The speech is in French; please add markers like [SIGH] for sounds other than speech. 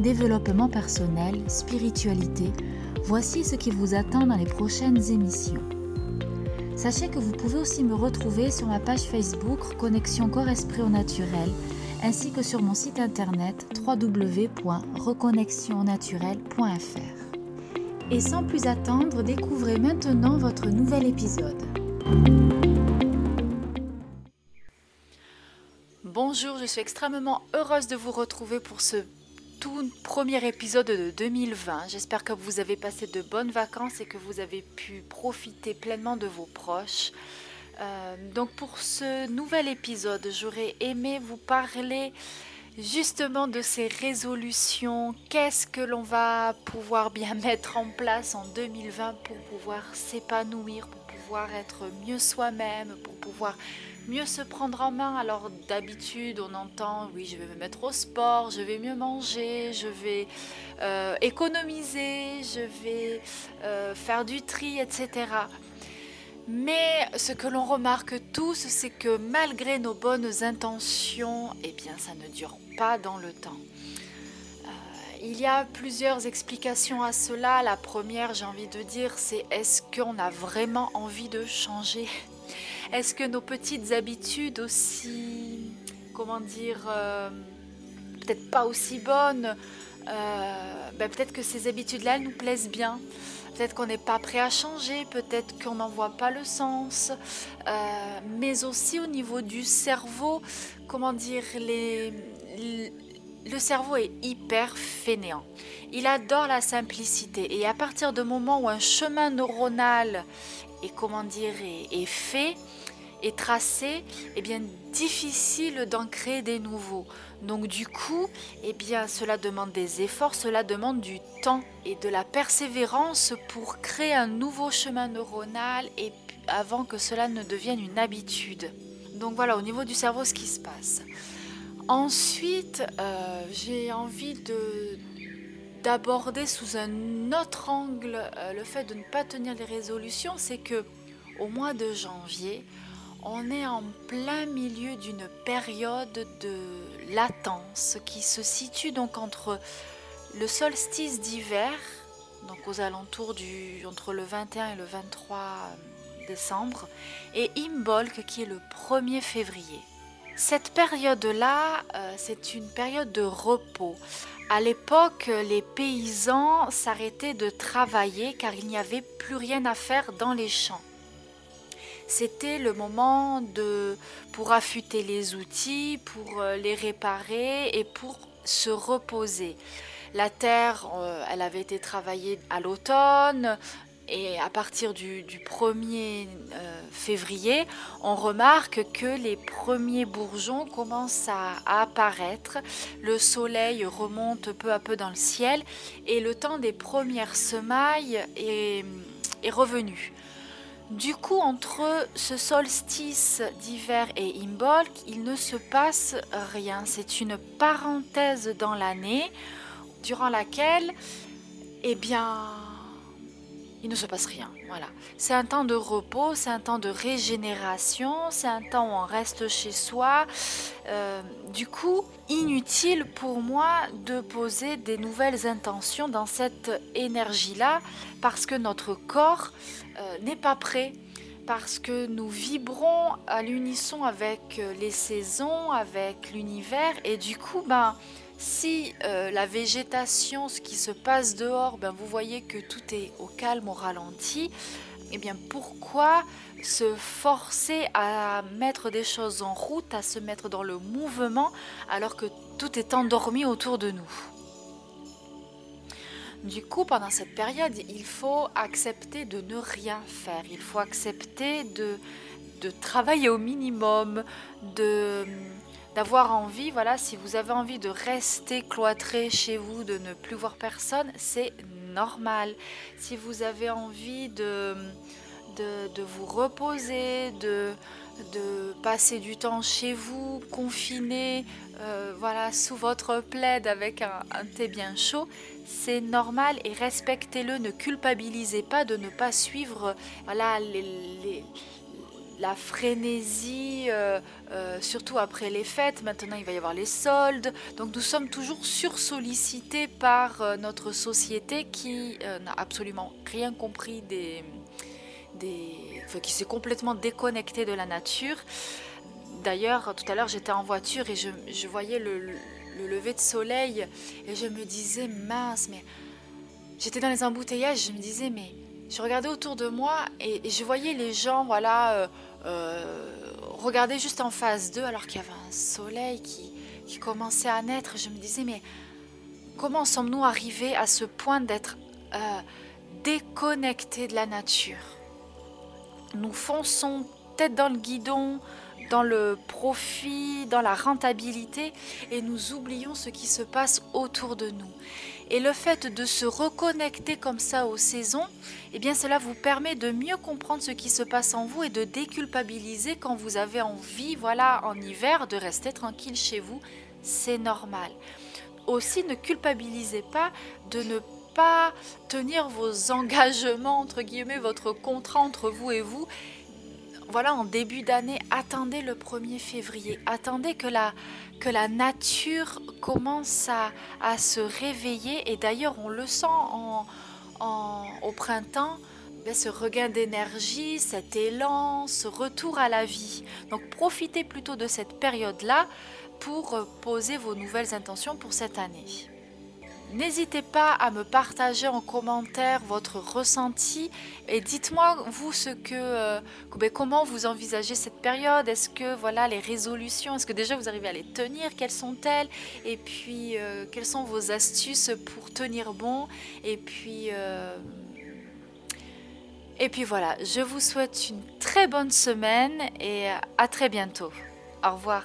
développement personnel, spiritualité, voici ce qui vous attend dans les prochaines émissions. Sachez que vous pouvez aussi me retrouver sur ma page Facebook Connexion Corps-Esprit au Naturel, ainsi que sur mon site internet www.reconnexionnaturel.fr. Et sans plus attendre, découvrez maintenant votre nouvel épisode. Bonjour, je suis extrêmement heureuse de vous retrouver pour ce tout premier épisode de 2020. J'espère que vous avez passé de bonnes vacances et que vous avez pu profiter pleinement de vos proches. Euh, donc pour ce nouvel épisode, j'aurais aimé vous parler justement de ces résolutions. Qu'est-ce que l'on va pouvoir bien mettre en place en 2020 pour pouvoir s'épanouir, pour pouvoir être mieux soi-même, pour pouvoir mieux se prendre en main. Alors d'habitude, on entend, oui, je vais me mettre au sport, je vais mieux manger, je vais euh, économiser, je vais euh, faire du tri, etc. Mais ce que l'on remarque tous, c'est que malgré nos bonnes intentions, eh bien, ça ne dure pas dans le temps. Euh, il y a plusieurs explications à cela. La première, j'ai envie de dire, c'est est-ce qu'on a vraiment envie de changer? Est-ce que nos petites habitudes aussi, comment dire, euh, peut-être pas aussi bonnes, euh, ben peut-être que ces habitudes-là nous plaisent bien. Peut-être qu'on n'est pas prêt à changer, peut-être qu'on n'en voit pas le sens, euh, mais aussi au niveau du cerveau, comment dire, le cerveau est hyper fainéant. Il adore la simplicité et à partir du moment où un chemin neuronal est, comment dire, est fait, est tracé, eh bien difficile d'en créer des nouveaux. Donc du coup, eh bien cela demande des efforts, cela demande du temps et de la persévérance pour créer un nouveau chemin neuronal et avant que cela ne devienne une habitude. Donc voilà au niveau du cerveau ce qui se passe. Ensuite, euh, j'ai envie de d'aborder sous un autre angle euh, le fait de ne pas tenir les résolutions, c'est que au mois de janvier, on est en plein milieu d'une période de latence qui se situe donc entre le solstice d'hiver, donc aux alentours du entre le 21 et le 23 décembre, et Imbolc qui est le 1er février. Cette période-là, euh, c'est une période de repos. À l'époque, les paysans s'arrêtaient de travailler car il n'y avait plus rien à faire dans les champs c'était le moment de, pour affûter les outils, pour euh, les réparer et pour se reposer. La terre, euh, elle avait été travaillée à l'automne, et à partir du, 1er euh, février, on remarque que les premiers bourgeons commencent à, apparaître, le soleil remonte peu à peu dans le ciel et le temps des premières semailles est revenu. Du coup, entre ce solstice d'hiver et Imbolc, il ne se passe rien. C'est une parenthèse dans l'année durant laquelle, eh bien, il ne se passe rien. Voilà. C'est un temps de repos, c'est un temps de régénération, c'est un temps où on reste chez soi. Euh, du coup, inutile pour moi de poser des nouvelles intentions dans cette énergie-là parce que notre corps euh, n'est pas prêt parce que nous vibrons à l'unisson avec euh, les saisons, avec l'univers, et du coup, ben, si euh, la végétation, ce qui se passe dehors, ben, vous voyez que tout est au calme, au ralenti, eh bien pourquoi se forcer à mettre des choses en route, à se mettre dans le mouvement, alors que tout est endormi autour de nous? Du coup, pendant cette période, il faut accepter de ne rien faire. Il faut accepter de, de travailler au minimum, de d'avoir envie, voilà, si vous avez envie de rester cloîtré chez vous, de ne plus voir personne, c'est normal. Si vous avez envie de, de, vous reposer, de, de passer du temps chez vous, confiné, euh, voilà, sous votre plaid avec un, thé bien chaud, c'est normal et respectez-le. Ne culpabilisez pas de ne pas suivre voilà, les la frénésie, euh, euh, surtout après les fêtes. Maintenant, il va y avoir les soldes. Donc, nous sommes toujours sursollicités par euh, notre société qui n'a absolument rien compris des. qui s'est complètement déconnectée de la nature. D'ailleurs, tout à l'heure, j'étais en voiture et je, voyais le, lever de soleil et je me disais, mince, mais. J'étais dans les embouteillages, je me disais, mais je regardais autour de moi et, je voyais les gens, voilà, euh, euh, regarder juste en face d'eux alors qu'il y avait un soleil qui, commençait à naître. Je me disais, mais comment sommes-nous arrivés à ce point d'être euh, déconnectés de la nature? Nous fonçons tête dans le guidon, dans le profit, dans la rentabilité, et nous oublions ce qui se passe autour de nous. Et le fait de se reconnecter comme ça aux saisons, eh bien cela vous permet de mieux comprendre ce qui se passe en vous et de déculpabiliser quand vous avez envie, voilà, en hiver, de rester tranquille chez vous. C'est normal. Aussi, ne culpabilisez pas de ne pas tenir vos [LAUGHS] engagements, entre guillemets, votre contrat entre vous et vous voilà, en début d'année, attendez le 1er février. Attendez que la, nature commence à, se réveiller. Et d'ailleurs, on le sent au printemps, ben, ce regain d'énergie, cet élan, ce retour à la vie. Donc profitez plutôt de cette période-là pour poser vos nouvelles intentions pour cette année. N'hésitez pas à me partager en commentaire votre ressenti et dites-moi vous ce que, euh, ben, comment vous envisagez cette période? Est-ce que voilà les résolutions, est-ce que déjà vous arrivez à les tenir? Quelles sont-elles? Et puis euh, quelles sont vos astuces pour tenir bon? Et puis euh, et puis voilà, je vous souhaite une très bonne semaine et à très bientôt. Au revoir.